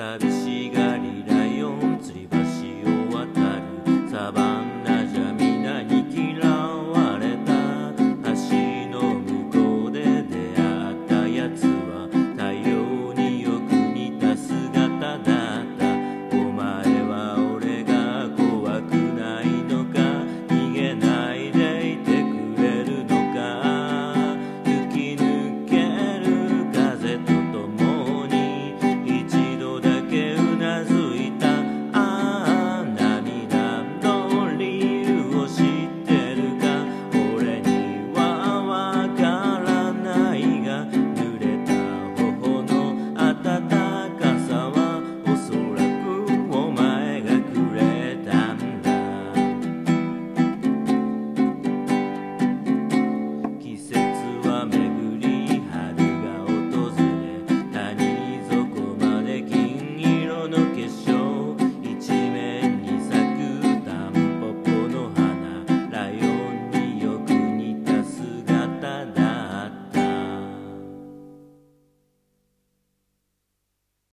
寂しがりな